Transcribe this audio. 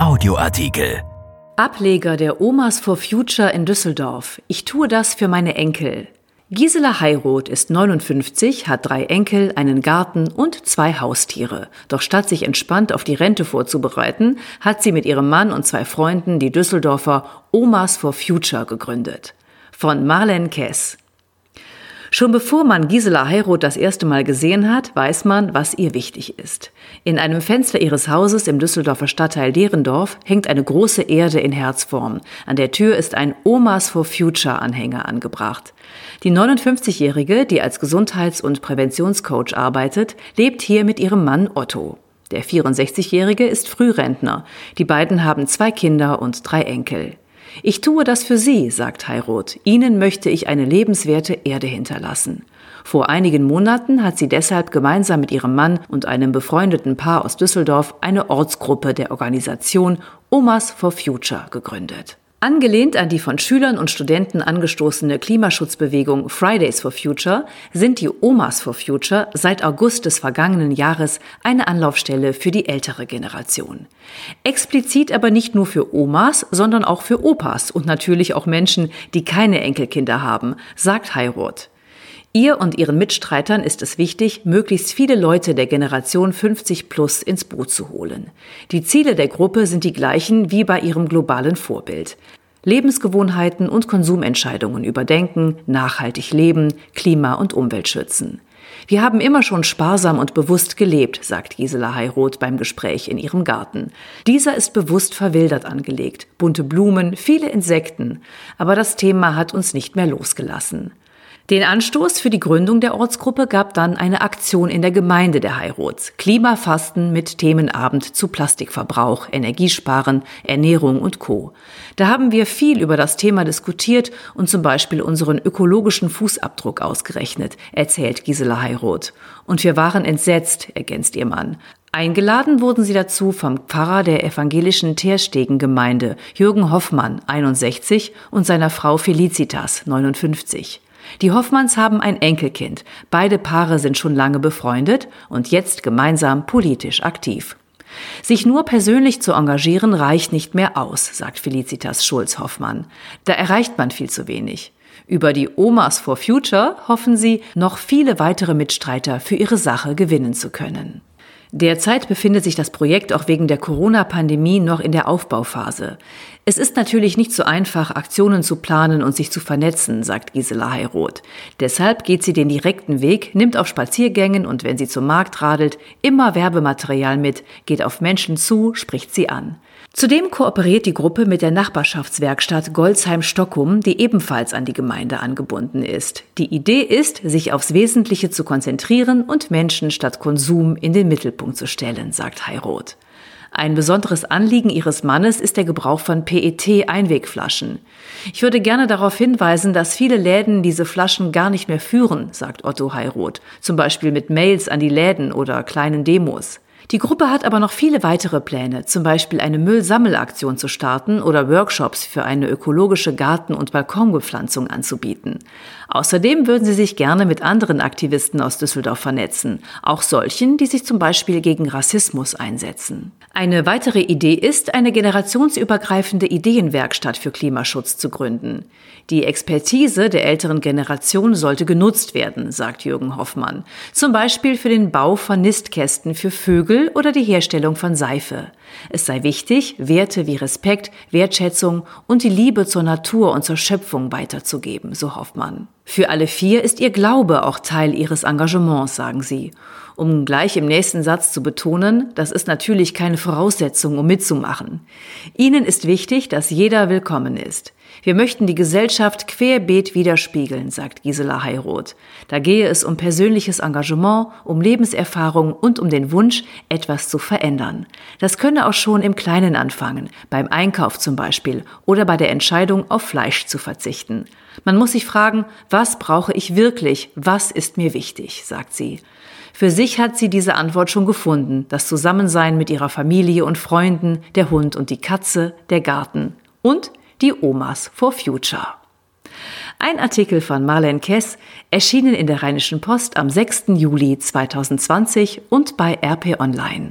Audioartikel. Ableger der Omas for Future in Düsseldorf. Ich tue das für meine Enkel. Gisela Heiroth ist 59, hat drei Enkel, einen Garten und zwei Haustiere. Doch statt sich entspannt auf die Rente vorzubereiten, hat sie mit ihrem Mann und zwei Freunden die Düsseldorfer Omas for Future gegründet. Von Marlene Kess. Schon bevor man Gisela Heiroth das erste Mal gesehen hat, weiß man, was ihr wichtig ist. In einem Fenster ihres Hauses im Düsseldorfer Stadtteil Derendorf hängt eine große Erde in Herzform. An der Tür ist ein Omas for Future Anhänger angebracht. Die 59-Jährige, die als Gesundheits- und Präventionscoach arbeitet, lebt hier mit ihrem Mann Otto. Der 64-Jährige ist Frührentner. Die beiden haben zwei Kinder und drei Enkel. Ich tue das für Sie, sagt Heiroth. Ihnen möchte ich eine lebenswerte Erde hinterlassen. Vor einigen Monaten hat sie deshalb gemeinsam mit ihrem Mann und einem befreundeten Paar aus Düsseldorf eine Ortsgruppe der Organisation Omas for Future gegründet. Angelehnt an die von Schülern und Studenten angestoßene Klimaschutzbewegung Fridays for Future sind die Omas for Future seit August des vergangenen Jahres eine Anlaufstelle für die ältere Generation. Explizit aber nicht nur für Omas, sondern auch für Opas und natürlich auch Menschen, die keine Enkelkinder haben, sagt Heiroth. Ihr und ihren Mitstreitern ist es wichtig, möglichst viele Leute der Generation 50 plus ins Boot zu holen. Die Ziele der Gruppe sind die gleichen wie bei ihrem globalen Vorbild. Lebensgewohnheiten und Konsumentscheidungen überdenken, nachhaltig leben, Klima- und Umwelt schützen. Wir haben immer schon sparsam und bewusst gelebt, sagt Gisela Heiroth beim Gespräch in ihrem Garten. Dieser ist bewusst verwildert angelegt, bunte Blumen, viele Insekten. Aber das Thema hat uns nicht mehr losgelassen. Den Anstoß für die Gründung der Ortsgruppe gab dann eine Aktion in der Gemeinde der Heirots. Klimafasten mit Themenabend zu Plastikverbrauch, Energiesparen, Ernährung und Co. Da haben wir viel über das Thema diskutiert und zum Beispiel unseren ökologischen Fußabdruck ausgerechnet, erzählt Gisela Heiroth. Und wir waren entsetzt, ergänzt ihr Mann. Eingeladen wurden sie dazu vom Pfarrer der evangelischen Terstegen-Gemeinde, Jürgen Hoffmann, 61, und seiner Frau Felicitas, 59. Die Hoffmanns haben ein Enkelkind. Beide Paare sind schon lange befreundet und jetzt gemeinsam politisch aktiv. Sich nur persönlich zu engagieren reicht nicht mehr aus, sagt Felicitas Schulz-Hoffmann. Da erreicht man viel zu wenig. Über die Omas for Future hoffen sie, noch viele weitere Mitstreiter für ihre Sache gewinnen zu können. Derzeit befindet sich das Projekt auch wegen der Corona-Pandemie noch in der Aufbauphase. Es ist natürlich nicht so einfach, Aktionen zu planen und sich zu vernetzen, sagt Gisela Heiroth. Deshalb geht sie den direkten Weg, nimmt auf Spaziergängen und wenn sie zum Markt radelt, immer Werbematerial mit, geht auf Menschen zu, spricht sie an. Zudem kooperiert die Gruppe mit der Nachbarschaftswerkstatt Golzheim-Stockum, die ebenfalls an die Gemeinde angebunden ist. Die Idee ist, sich aufs Wesentliche zu konzentrieren und Menschen statt Konsum in den Mittelpunkt zu stellen, sagt Heiroth. Ein besonderes Anliegen ihres Mannes ist der Gebrauch von PET-Einwegflaschen. Ich würde gerne darauf hinweisen, dass viele Läden diese Flaschen gar nicht mehr führen, sagt Otto Heiroth, zum Beispiel mit Mails an die Läden oder kleinen Demos. Die Gruppe hat aber noch viele weitere Pläne, zum Beispiel eine Müllsammelaktion zu starten oder Workshops für eine ökologische Garten- und Balkonbepflanzung anzubieten. Außerdem würden sie sich gerne mit anderen Aktivisten aus Düsseldorf vernetzen, auch solchen, die sich zum Beispiel gegen Rassismus einsetzen. Eine weitere Idee ist, eine generationsübergreifende Ideenwerkstatt für Klimaschutz zu gründen. Die Expertise der älteren Generation sollte genutzt werden, sagt Jürgen Hoffmann. Zum Beispiel für den Bau von Nistkästen für Vögel oder die Herstellung von Seife. Es sei wichtig, Werte wie Respekt, Wertschätzung und die Liebe zur Natur und zur Schöpfung weiterzugeben, so Hoffmann. Für alle vier ist ihr Glaube auch Teil ihres Engagements, sagen sie. Um gleich im nächsten Satz zu betonen, das ist natürlich keine Voraussetzung, um mitzumachen. Ihnen ist wichtig, dass jeder willkommen ist. Wir möchten die Gesellschaft querbeet widerspiegeln, sagt Gisela Heiroth. Da gehe es um persönliches Engagement, um Lebenserfahrung und um den Wunsch, etwas zu verändern. Das könne auch schon im Kleinen anfangen, beim Einkauf zum Beispiel oder bei der Entscheidung, auf Fleisch zu verzichten. Man muss sich fragen, was brauche ich wirklich, was ist mir wichtig, sagt sie. Für sich hat sie diese Antwort schon gefunden, das Zusammensein mit ihrer Familie und Freunden, der Hund und die Katze, der Garten und die Omas for Future. Ein Artikel von Marlene Kess, erschienen in der Rheinischen Post am 6. Juli 2020 und bei RP Online.